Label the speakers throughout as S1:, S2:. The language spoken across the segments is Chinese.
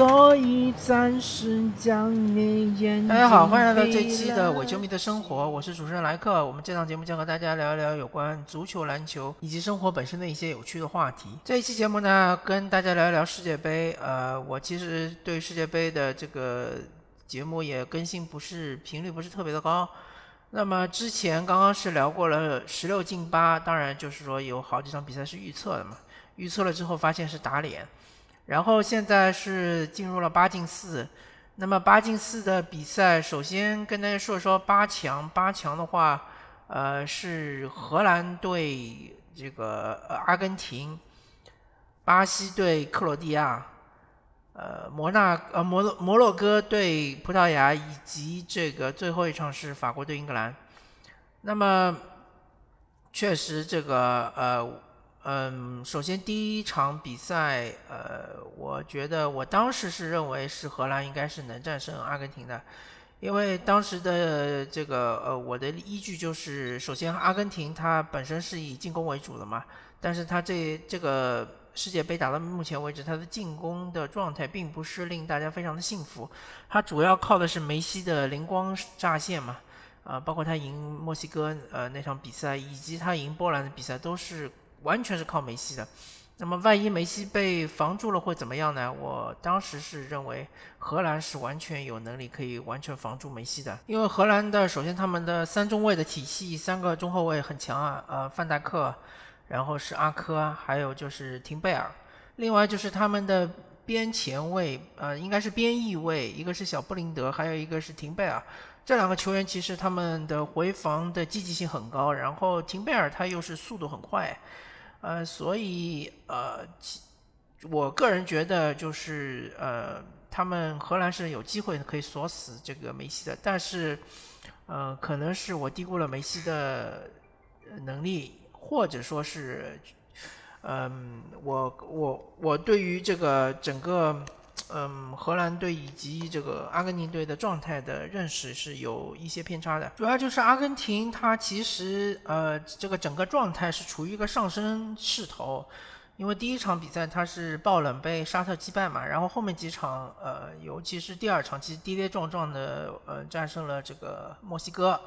S1: 所以暂时将你眼
S2: 大家好，欢迎来到这期的伪球迷的生活，我是主持人莱克。我们这档节目将和大家聊一聊有关足球、篮球以及生活本身的一些有趣的话题。这一期节目呢，跟大家聊一聊世界杯。呃，我其实对世界杯的这个节目也更新不是频率不是特别的高。那么之前刚刚是聊过了十六进八，当然就是说有好几场比赛是预测的嘛，预测了之后发现是打脸。然后现在是进入了八进四，那么八进四的比赛，首先跟大家说说八强。八强的话，呃，是荷兰对这个阿根廷，巴西对克罗地亚，呃，摩纳呃摩洛摩洛哥对葡萄牙，以及这个最后一场是法国对英格兰。那么，确实这个呃。嗯，首先第一场比赛，呃，我觉得我当时是认为是荷兰应该是能战胜阿根廷的，因为当时的这个呃，我的依据就是，首先阿根廷它本身是以进攻为主的嘛，但是它这这个世界杯打到目前为止，它的进攻的状态并不是令大家非常的幸福，它主要靠的是梅西的灵光乍现嘛，啊，包括他赢墨西哥呃那场比赛，以及他赢波兰的比赛都是。完全是靠梅西的，那么万一梅西被防住了会怎么样呢？我当时是认为荷兰是完全有能力可以完全防住梅西的，因为荷兰的首先他们的三中卫的体系，三个中后卫很强啊，呃，范戴克，然后是阿科，还有就是廷贝尔，另外就是他们的边前卫，呃，应该是边翼卫，一个是小布林德，还有一个是廷贝尔。这两个球员其实他们的回防的积极性很高，然后廷贝尔他又是速度很快。呃，所以呃，我个人觉得就是呃，他们荷兰是有机会可以锁死这个梅西的，但是呃，可能是我低估了梅西的能力，或者说是嗯，我我我对于这个整个。嗯，荷兰队以及这个阿根廷队的状态的认识是有一些偏差的。主要就是阿根廷，它其实呃，这个整个状态是处于一个上升势头，因为第一场比赛它是爆冷被沙特击败嘛，然后后面几场呃，尤其是第二场，其实跌跌撞撞的呃战胜了这个墨西哥，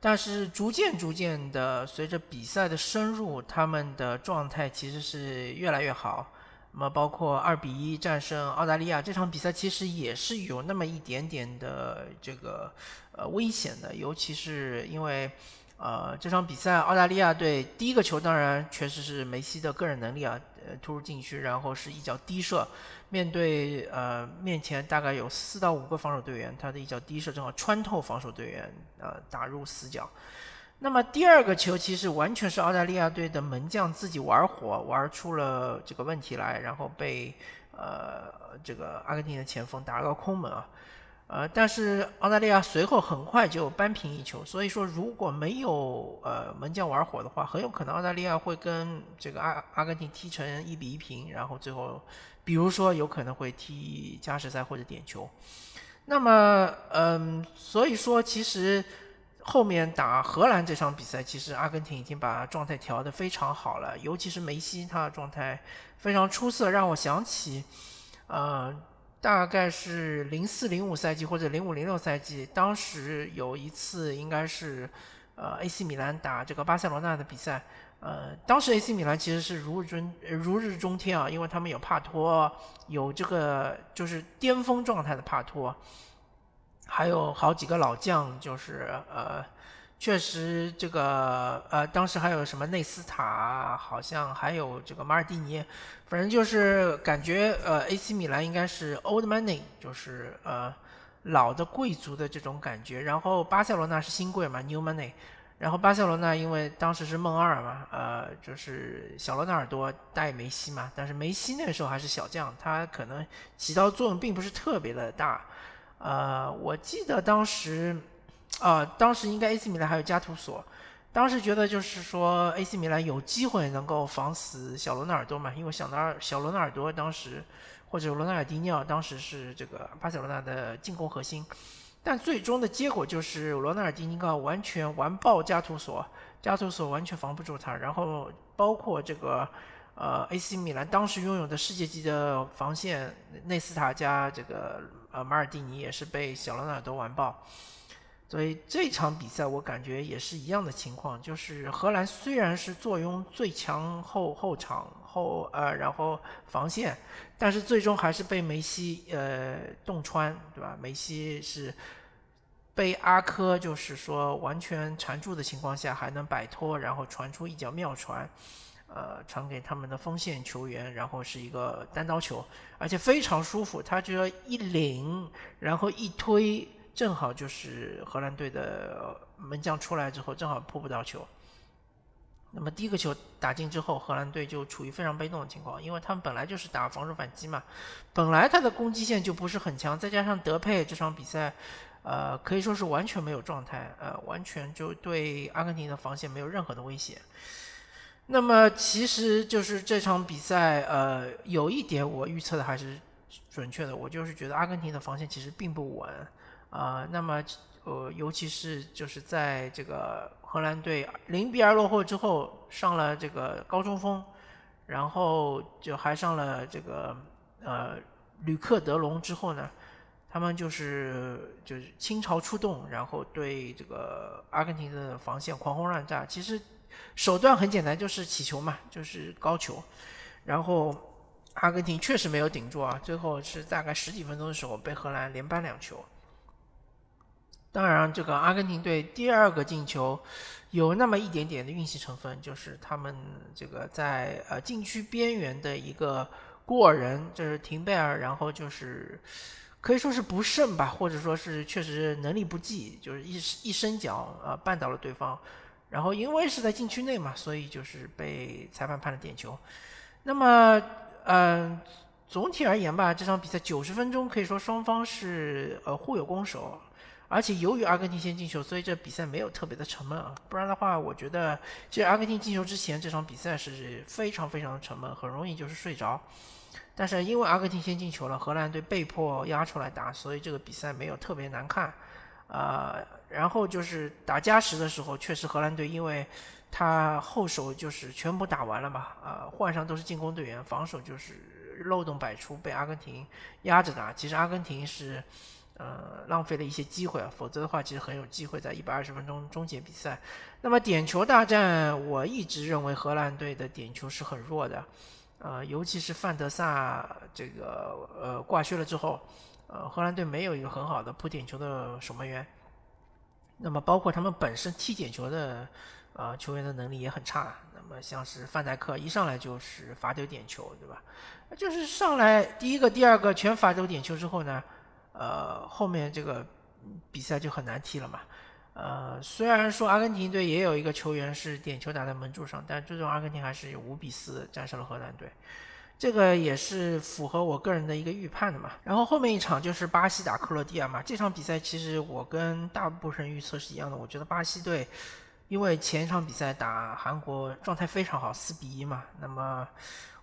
S2: 但是逐渐逐渐的随着比赛的深入，他们的状态其实是越来越好。那么包括二比一战胜澳大利亚这场比赛，其实也是有那么一点点的这个呃危险的，尤其是因为呃这场比赛澳大利亚队第一个球当然确实是梅西的个人能力啊，呃突入禁区，然后是一脚低射，面对呃面前大概有四到五个防守队员，他的一脚低射正好穿透防守队员，呃打入死角。那么第二个球其实完全是澳大利亚队的门将自己玩火，玩出了这个问题来，然后被呃这个阿根廷的前锋打了个空门啊，呃，但是澳大利亚随后很快就扳平一球，所以说如果没有呃门将玩火的话，很有可能澳大利亚会跟这个阿阿根廷踢成一比一平，然后最后比如说有可能会踢加时赛或者点球。那么嗯，所以说其实。后面打荷兰这场比赛，其实阿根廷已经把状态调得非常好了，尤其是梅西，他的状态非常出色，让我想起，呃，大概是零四零五赛季或者零五零六赛季，当时有一次应该是，呃，AC 米兰打这个巴塞罗那的比赛，呃，当时 AC 米兰其实是如日中如日中天啊，因为他们有帕托，有这个就是巅峰状态的帕托。还有好几个老将，就是呃，确实这个呃，当时还有什么内斯塔，好像还有这个马尔蒂尼，反正就是感觉呃，AC 米兰应该是 old money，就是呃老的贵族的这种感觉。然后巴塞罗那是新贵嘛，new money。然后巴塞罗那因为当时是梦二嘛，呃，就是小罗纳尔多带梅西嘛，但是梅西那时候还是小将，他可能起到作用并不是特别的大。呃，我记得当时，啊，当时应该 AC 米兰还有加图索，当时觉得就是说 AC 米兰有机会能够防死小罗纳尔多嘛，因为小纳小罗纳尔多当时或者罗纳尔迪尼奥当时是这个巴塞罗那的进攻核心，但最终的结果就是罗纳尔迪尼奥完全完爆加图索，加图索完全防不住他，然后包括这个呃，AC 米兰当时拥有的世界级的防线，内斯塔加这个呃马尔蒂尼也是被小罗纳尔多完爆。所以这场比赛我感觉也是一样的情况，就是荷兰虽然是坐拥最强后后场后呃然后防线，但是最终还是被梅西呃洞穿，对吧？梅西是被阿科就是说完全缠住的情况下还能摆脱，然后传出一脚妙传，呃传给他们的锋线球员，然后是一个单刀球，而且非常舒服，他就要一领，然后一推。正好就是荷兰队的门将出来之后，正好扑不到球。那么第一个球打进之后，荷兰队就处于非常被动的情况，因为他们本来就是打防守反击嘛，本来他的攻击线就不是很强，再加上德佩这场比赛，呃，可以说是完全没有状态，呃，完全就对阿根廷的防线没有任何的威胁。那么其实就是这场比赛，呃，有一点我预测的还是准确的，我就是觉得阿根廷的防线其实并不稳。啊，那么呃，尤其是就是在这个荷兰队零比二落后之后，上了这个高中锋，然后就还上了这个呃吕克德隆之后呢，他们就是就是倾巢出动，然后对这个阿根廷的防线狂轰乱炸。其实手段很简单，就是起球嘛，就是高球，然后阿根廷确实没有顶住啊，最后是大概十几分钟的时候被荷兰连扳两球。当然，这个阿根廷队第二个进球有那么一点点的运气成分，就是他们这个在呃禁区边缘的一个过人，就是廷贝尔，然后就是可以说是不慎吧，或者说是确实能力不济，就是一一伸脚呃绊倒了对方，然后因为是在禁区内嘛，所以就是被裁判判了点球。那么，嗯，总体而言吧，这场比赛九十分钟可以说双方是呃互有攻守。而且由于阿根廷先进球，所以这比赛没有特别的沉闷啊。不然的话，我觉得其实阿根廷进球之前这场比赛是非常非常的沉闷，很容易就是睡着。但是因为阿根廷先进球了，荷兰队被迫压出来打，所以这个比赛没有特别难看。呃，然后就是打加时的时候，确实荷兰队因为他后手就是全部打完了嘛，呃，换上都是进攻队员，防守就是漏洞百出，被阿根廷压着打。其实阿根廷是。呃，浪费了一些机会啊，否则的话，其实很有机会在一百二十分钟终结比赛。那么点球大战，我一直认为荷兰队的点球是很弱的，呃，尤其是范德萨这个呃挂靴了之后，呃，荷兰队没有一个很好的扑点球的守门员。那么包括他们本身踢点球的呃球员的能力也很差。那么像是范戴克一上来就是罚丢点球，对吧？就是上来第一个、第二个全罚丢点球之后呢？呃，后面这个比赛就很难踢了嘛。呃，虽然说阿根廷队也有一个球员是点球打在门柱上，但最终阿根廷还是以五比四战胜了荷兰队，这个也是符合我个人的一个预判的嘛。然后后面一场就是巴西打克罗地亚嘛，这场比赛其实我跟大部分人预测是一样的，我觉得巴西队因为前一场比赛打韩国状态非常好，四比一嘛，那么。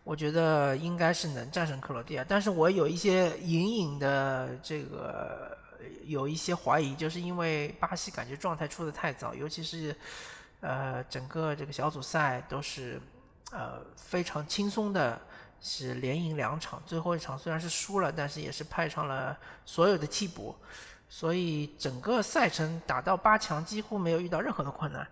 S2: 我觉得应该是能战胜克罗地亚，但是我有一些隐隐的这个有一些怀疑，就是因为巴西感觉状态出的太早，尤其是呃整个这个小组赛都是呃非常轻松的，是连赢两场，最后一场虽然是输了，但是也是派上了所有的替补，所以整个赛程打到八强几乎没有遇到任何的困难。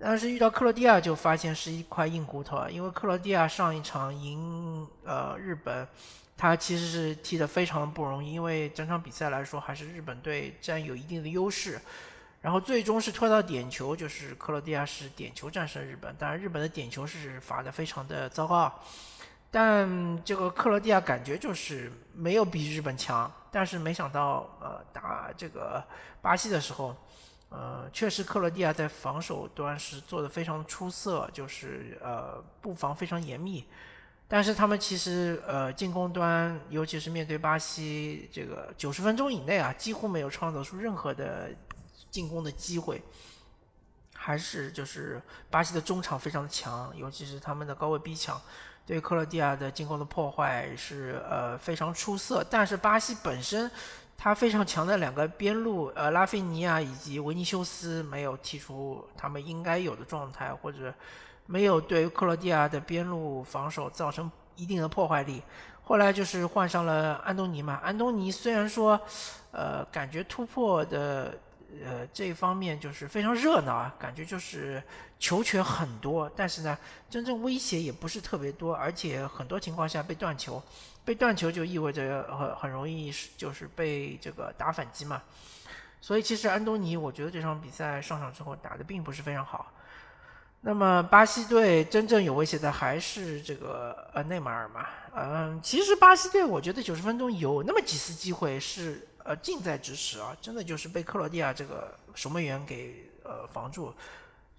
S2: 但是遇到克罗地亚就发现是一块硬骨头啊，因为克罗地亚上一场赢呃日本，他其实是踢得非常的不容易，因为整场比赛来说还是日本队占有一定的优势，然后最终是拖到点球，就是克罗地亚是点球战胜日本，当然日本的点球是罚的非常的糟糕，但这个克罗地亚感觉就是没有比日本强，但是没想到呃打这个巴西的时候。呃，确实，克罗地亚在防守端是做的非常出色，就是呃布防非常严密。但是他们其实呃进攻端，尤其是面对巴西，这个九十分钟以内啊，几乎没有创造出任何的进攻的机会。还是就是巴西的中场非常的强，尤其是他们的高位逼抢，对克罗地亚的进攻的破坏是呃非常出色。但是巴西本身。他非常强的两个边路，呃，拉菲尼亚以及维尼修斯没有踢出他们应该有的状态，或者没有对克罗地亚的边路防守造成一定的破坏力。后来就是换上了安东尼嘛，安东尼虽然说，呃，感觉突破的。呃，这一方面就是非常热闹啊，感觉就是球权很多，但是呢，真正威胁也不是特别多，而且很多情况下被断球，被断球就意味着很很容易就是被这个打反击嘛。所以其实安东尼，我觉得这场比赛上场之后打的并不是非常好。那么巴西队真正有威胁的还是这个呃内马尔嘛？嗯，其实巴西队我觉得九十分钟有那么几次机会是。呃，近在咫尺啊！真的就是被克罗地亚这个守门员给呃防住。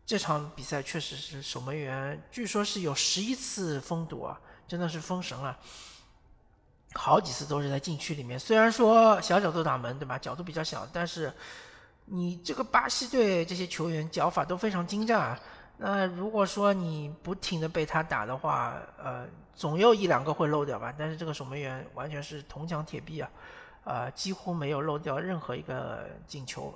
S2: 这场比赛确实是守门员，据说是有十一次封堵啊，真的是封神了。好几次都是在禁区里面，虽然说小角度打门，对吧？角度比较小，但是你这个巴西队这些球员脚法都非常精湛。那如果说你不停的被他打的话，呃，总有一两个会漏掉吧。但是这个守门员完全是铜墙铁壁啊。呃，几乎没有漏掉任何一个进球，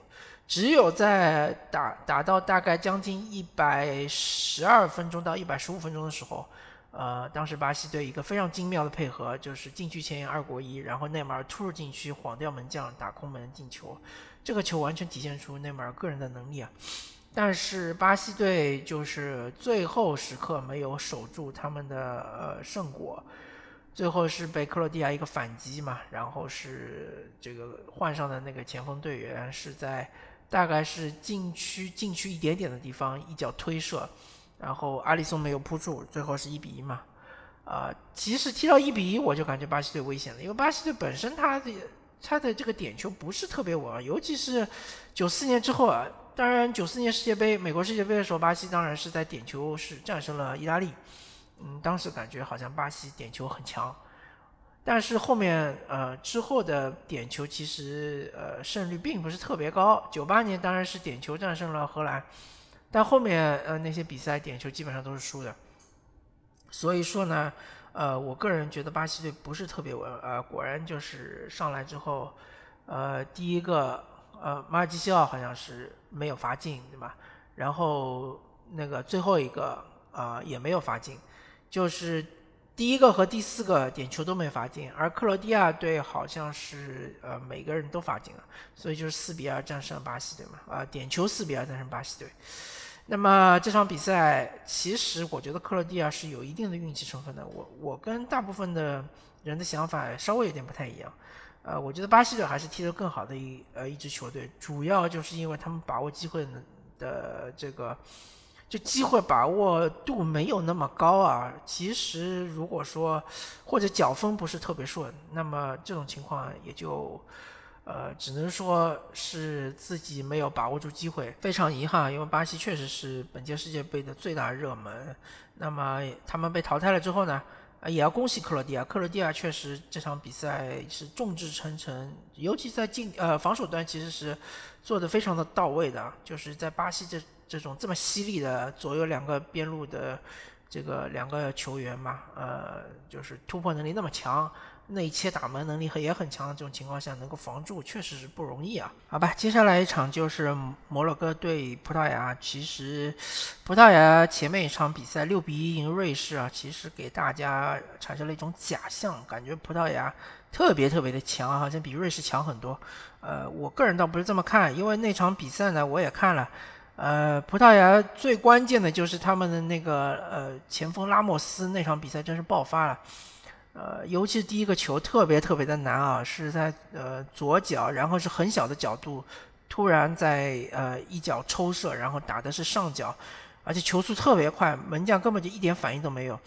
S2: 只有在打打到大概将近一百十二分钟到一百十五分钟的时候，呃，当时巴西队一个非常精妙的配合，就是禁区前沿二过一，然后内马尔突入禁区晃掉门将，打空门进球，这个球完全体现出内马尔个人的能力啊。但是巴西队就是最后时刻没有守住他们的呃胜果。最后是被克罗地亚一个反击嘛，然后是这个换上的那个前锋队员是在大概是禁区禁区一点点的地方一脚推射，然后阿里松没有扑住，最后是一比一嘛。啊，其实踢到一比一我就感觉巴西队危险了，因为巴西队本身他的他的这个点球不是特别稳，尤其是九四年之后啊，当然九四年世界杯美国世界杯的时候，巴西当然是在点球是战胜了意大利。嗯，当时感觉好像巴西点球很强，但是后面呃之后的点球其实呃胜率并不是特别高。九八年当然是点球战胜了荷兰，但后面呃那些比赛点球基本上都是输的。所以说呢，呃我个人觉得巴西队不是特别稳。呃果然就是上来之后，呃第一个呃马尔基西奥好像是没有罚进，对吧？然后那个最后一个啊也没有罚进。就是第一个和第四个点球都没罚进，而克罗地亚队好像是呃每个人都罚进了，所以就是四比二战胜了巴西队嘛，啊点球四比二战胜巴西队。那么这场比赛其实我觉得克罗地亚是有一定的运气成分的，我我跟大部分的人的想法稍微有点不太一样，呃我觉得巴西队还是踢得更好的一呃一支球队，主要就是因为他们把握机会的这个。就机会把握度没有那么高啊。其实如果说或者脚风不是特别顺，那么这种情况也就呃只能说是自己没有把握住机会，非常遗憾。因为巴西确实是本届世界杯的最大热门。那么他们被淘汰了之后呢，也要恭喜克罗地亚。克罗地亚确实这场比赛是众志成城，尤其在进呃防守端其实是做的非常的到位的，就是在巴西这。这种这么犀利的左右两个边路的这个两个球员嘛，呃，就是突破能力那么强，内切打门能力也很强的这种情况下，能够防住确实是不容易啊。好吧，接下来一场就是摩洛哥对葡萄牙。其实葡萄牙前面一场比赛六比一赢瑞士啊，其实给大家产生了一种假象，感觉葡萄牙特别特别的强，好像比瑞士强很多。呃，我个人倒不是这么看，因为那场比赛呢，我也看了。呃，葡萄牙最关键的就是他们的那个呃前锋拉莫斯那场比赛真是爆发了，呃，尤其是第一个球特别特别的难啊，是在呃左脚，然后是很小的角度，突然在呃一脚抽射，然后打的是上角，而且球速特别快，门将根本就一点反应都没有。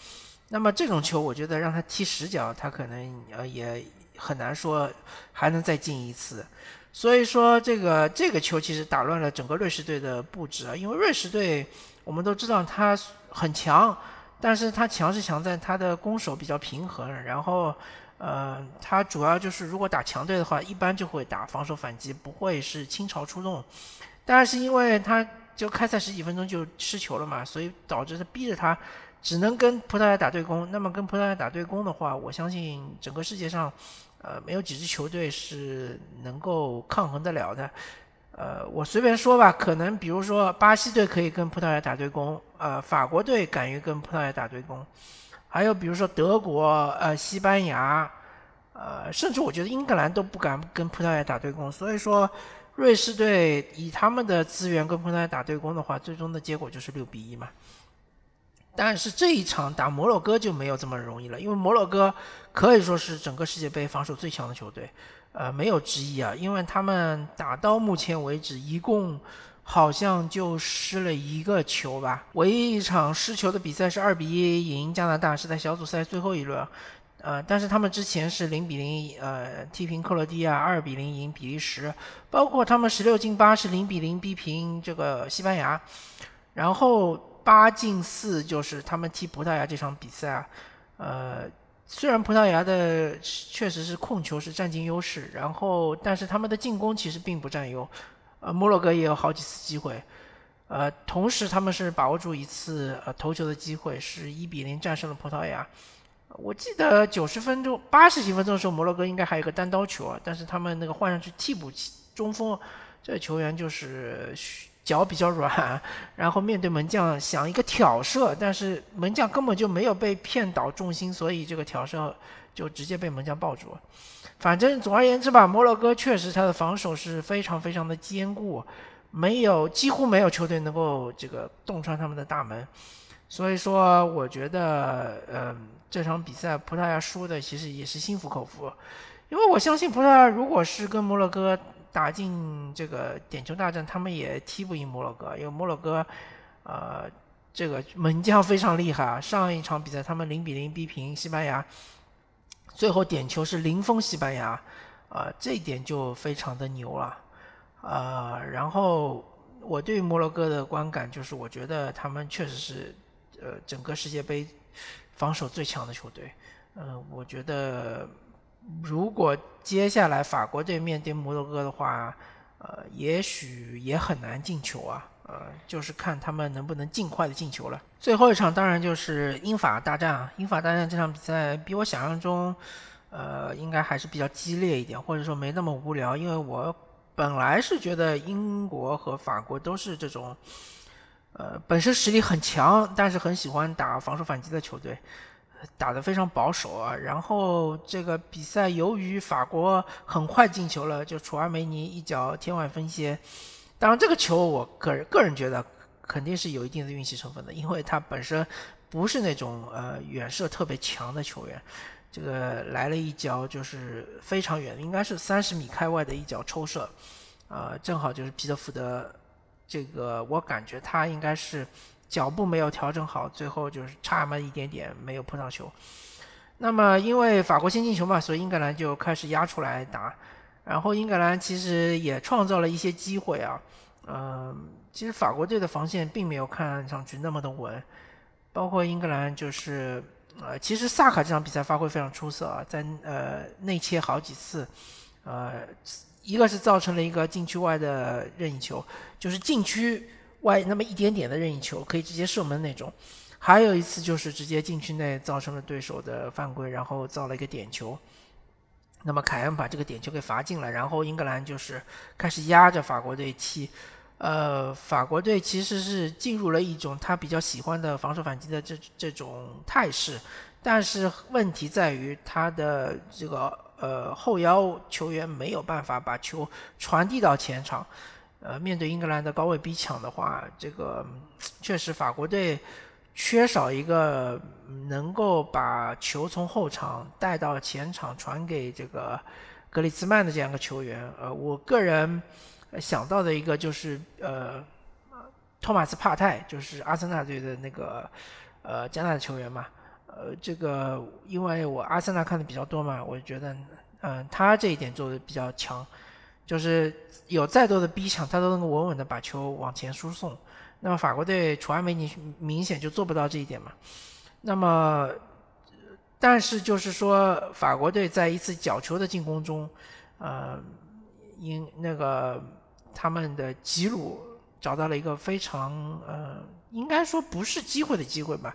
S2: 那么这种球，我觉得让他踢十脚，他可能呃也很难说还能再进一次。所以说，这个这个球其实打乱了整个瑞士队的布置啊，因为瑞士队我们都知道他很强，但是他强是强在他的攻守比较平衡，然后，呃，他主要就是如果打强队的话，一般就会打防守反击，不会是倾巢出动。但是因为他就开赛十几分钟就失球了嘛，所以导致他逼着他只能跟葡萄牙打对攻。那么跟葡萄牙打对攻的话，我相信整个世界上。呃，没有几支球队是能够抗衡得了的。呃，我随便说吧，可能比如说巴西队可以跟葡萄牙打对攻，呃，法国队敢于跟葡萄牙打对攻，还有比如说德国、呃，西班牙，呃，甚至我觉得英格兰都不敢跟葡萄牙打对攻。所以说，瑞士队以他们的资源跟葡萄牙打对攻的话，最终的结果就是六比一嘛。但是这一场打摩洛哥就没有这么容易了，因为摩洛哥可以说是整个世界杯防守最强的球队。呃，没有之一啊，因为他们打到目前为止一共好像就失了一个球吧。唯一一场失球的比赛是二比一赢加拿大，是在小组赛最后一轮。呃，但是他们之前是零比零呃踢平克罗地亚，二比零赢比利时，包括他们十六进八是零比零逼平这个西班牙，然后八进四就是他们踢葡萄牙这场比赛啊，呃。虽然葡萄牙的确实是控球是占尽优势，然后但是他们的进攻其实并不占优，呃，摩洛哥也有好几次机会，呃，同时他们是把握住一次呃头球的机会，是一比零战胜了葡萄牙。我记得九十分钟、八十几分钟的时候，摩洛哥应该还有个单刀球啊，但是他们那个换上去替补中锋，这球员就是。脚比较软，然后面对门将想一个挑射，但是门将根本就没有被骗倒重心，所以这个挑射就直接被门将抱住。反正总而言之吧，摩洛哥确实他的防守是非常非常的坚固，没有几乎没有球队能够这个洞穿他们的大门。所以说，我觉得，嗯，这场比赛葡萄牙输的其实也是心服口服，因为我相信葡萄牙如果是跟摩洛哥。打进这个点球大战，他们也踢不赢摩洛哥，因为摩洛哥，呃，这个门将非常厉害啊。上一场比赛他们零比零逼平西班牙，最后点球是零封西班牙，啊，这一点就非常的牛了，啊，然后我对摩洛哥的观感就是，我觉得他们确实是，呃，整个世界杯防守最强的球队，嗯，我觉得。如果接下来法国队面对摩洛哥的话，呃，也许也很难进球啊，呃，就是看他们能不能尽快的进球了。最后一场当然就是英法大战啊，英法大战这场比赛比我想象中，呃，应该还是比较激烈一点，或者说没那么无聊，因为我本来是觉得英国和法国都是这种，呃，本身实力很强，但是很喜欢打防守反击的球队。打得非常保守啊，然后这个比赛由于法国很快进球了，就楚阿梅尼一脚天外飞仙。当然，这个球我个人个人觉得肯定是有一定的运气成分的，因为他本身不是那种呃远射特别强的球员，这个来了一脚就是非常远，应该是三十米开外的一脚抽射，啊，正好就是皮特福德，这个我感觉他应该是。脚步没有调整好，最后就是差那么一点点没有碰到球。那么因为法国先进球嘛，所以英格兰就开始压出来打。然后英格兰其实也创造了一些机会啊。嗯，其实法国队的防线并没有看上去那么的稳。包括英格兰就是呃，其实萨卡这场比赛发挥非常出色啊，在呃内切好几次，呃，一个是造成了一个禁区外的任意球，就是禁区。外那么一点点的任意球可以直接射门那种，还有一次就是直接禁区内造成了对手的犯规，然后造了一个点球。那么凯恩把这个点球给罚进了，然后英格兰就是开始压着法国队踢。呃，法国队其实是进入了一种他比较喜欢的防守反击的这这种态势，但是问题在于他的这个呃后腰球员没有办法把球传递到前场。呃，面对英格兰的高位逼抢的话，这个确实法国队缺少一个能够把球从后场带到前场传给这个格里兹曼的这样一个球员。呃，我个人想到的一个就是呃，托马斯帕泰，就是阿森纳队的那个呃加纳的球员嘛。呃，这个因为我阿森纳看的比较多嘛，我觉得嗯，他这一点做的比较强。就是有再多的逼抢，他都能够稳稳的把球往前输送。那么法国队楚阿梅尼明显就做不到这一点嘛。那么，但是就是说法国队在一次角球的进攻中，呃，因那个他们的吉鲁找到了一个非常呃，应该说不是机会的机会吧，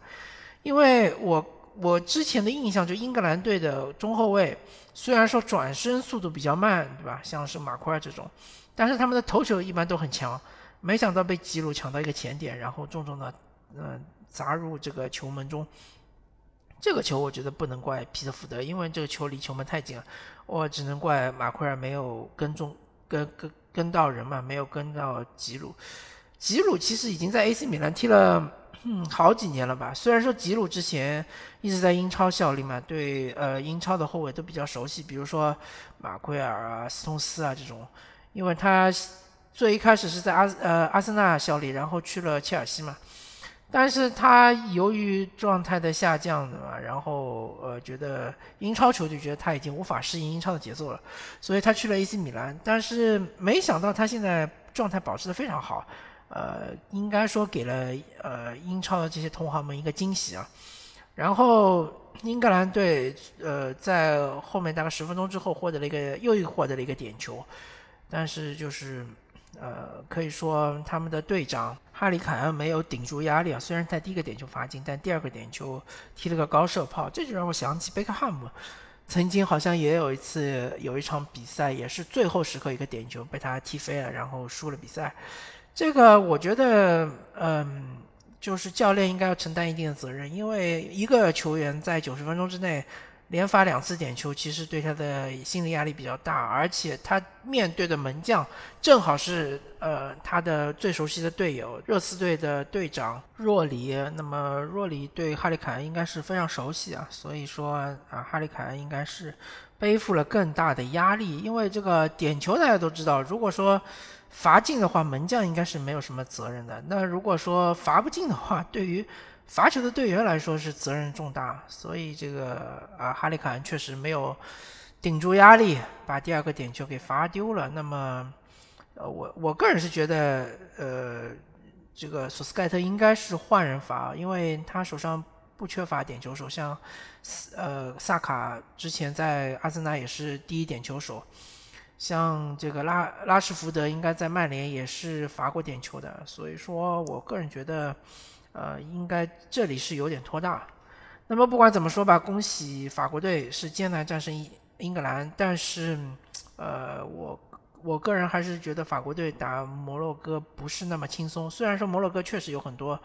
S2: 因为我我之前的印象就英格兰队的中后卫，虽然说转身速度比较慢，对吧？像是马奎尔这种，但是他们的头球一般都很强。没想到被吉鲁抢到一个前点，然后重重的嗯砸入这个球门中。这个球我觉得不能怪皮特福德，因为这个球离球门太近了。我只能怪马奎尔没有跟中跟跟跟到人嘛，没有跟到吉鲁。吉鲁其实已经在 AC 米兰踢了嗯好几年了吧？虽然说吉鲁之前一直在英超效力嘛，对呃英超的后卫都比较熟悉，比如说马奎尔啊、斯通斯啊这种，因为他最一开始是在阿呃阿森纳效力，然后去了切尔西嘛。但是他由于状态的下降嘛，然后呃觉得英超球队觉得他已经无法适应英超的节奏了，所以他去了 AC 米兰。但是没想到他现在状态保持的非常好。呃，应该说给了呃英超的这些同行们一个惊喜啊。然后英格兰队呃在后面大概十分钟之后获得了一个又获得了一个点球，但是就是呃可以说他们的队长哈里凯恩没有顶住压力啊。虽然在第一个点球罚进，但第二个点球踢了个高射炮，这就让我想起贝克汉姆曾经好像也有一次有一场比赛也是最后时刻一个点球被他踢飞了，然后输了比赛。这个我觉得，嗯，就是教练应该要承担一定的责任，因为一个球员在九十分钟之内连罚两次点球，其实对他的心理压力比较大，而且他面对的门将正好是呃他的最熟悉的队友，热刺队的队长若里。那么若里对哈利凯恩应该是非常熟悉啊，所以说啊，哈利凯恩应该是背负了更大的压力，因为这个点球大家都知道，如果说。罚进的话，门将应该是没有什么责任的。那如果说罚不进的话，对于罚球的队员来说是责任重大。所以这个啊，哈里凯恩确实没有顶住压力，把第二个点球给罚丢了。那么，呃，我我个人是觉得，呃，这个索斯盖特应该是换人罚，因为他手上不缺乏点球手，像呃萨卡之前在阿森纳也是第一点球手。像这个拉拉什福德应该在曼联也是罚过点球的，所以说我个人觉得，呃，应该这里是有点拖大。那么不管怎么说吧，恭喜法国队是艰难战胜英英格兰，但是，呃，我我个人还是觉得法国队打摩洛哥不是那么轻松。虽然说摩洛哥确实有很多。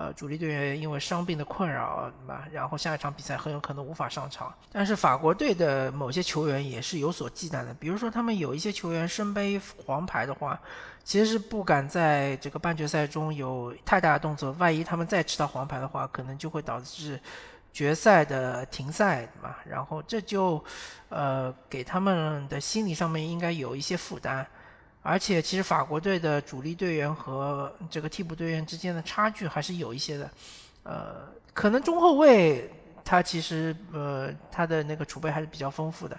S2: 呃，主力队员因为伤病的困扰，对吧？然后下一场比赛很有可能无法上场。但是法国队的某些球员也是有所忌惮的，比如说他们有一些球员身背黄牌的话，其实是不敢在这个半决赛中有太大的动作。万一他们再吃到黄牌的话，可能就会导致决赛的停赛嘛。然后这就呃给他们的心理上面应该有一些负担。而且，其实法国队的主力队员和这个替补队员之间的差距还是有一些的，呃，可能中后卫他其实呃他的那个储备还是比较丰富的，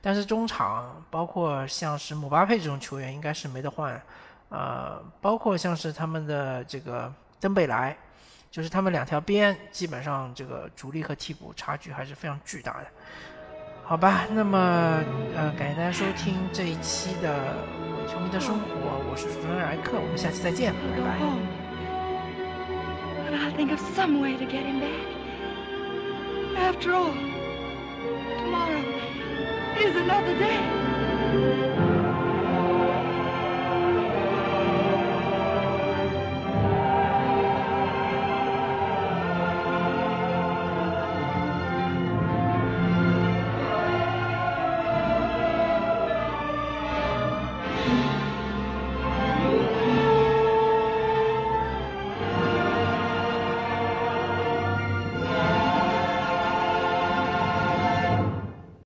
S2: 但是中场包括像是姆巴佩这种球员应该是没得换，呃，包括像是他们的这个登贝莱，就是他们两条边基本上这个主力和替补差距还是非常巨大的。好吧，那么呃，感谢大家收听这一期的伪球迷的生活，我是主持人艾克，我们下期再见，拜拜。But I'll think of some way to get him back. After all, tomorrow is another day.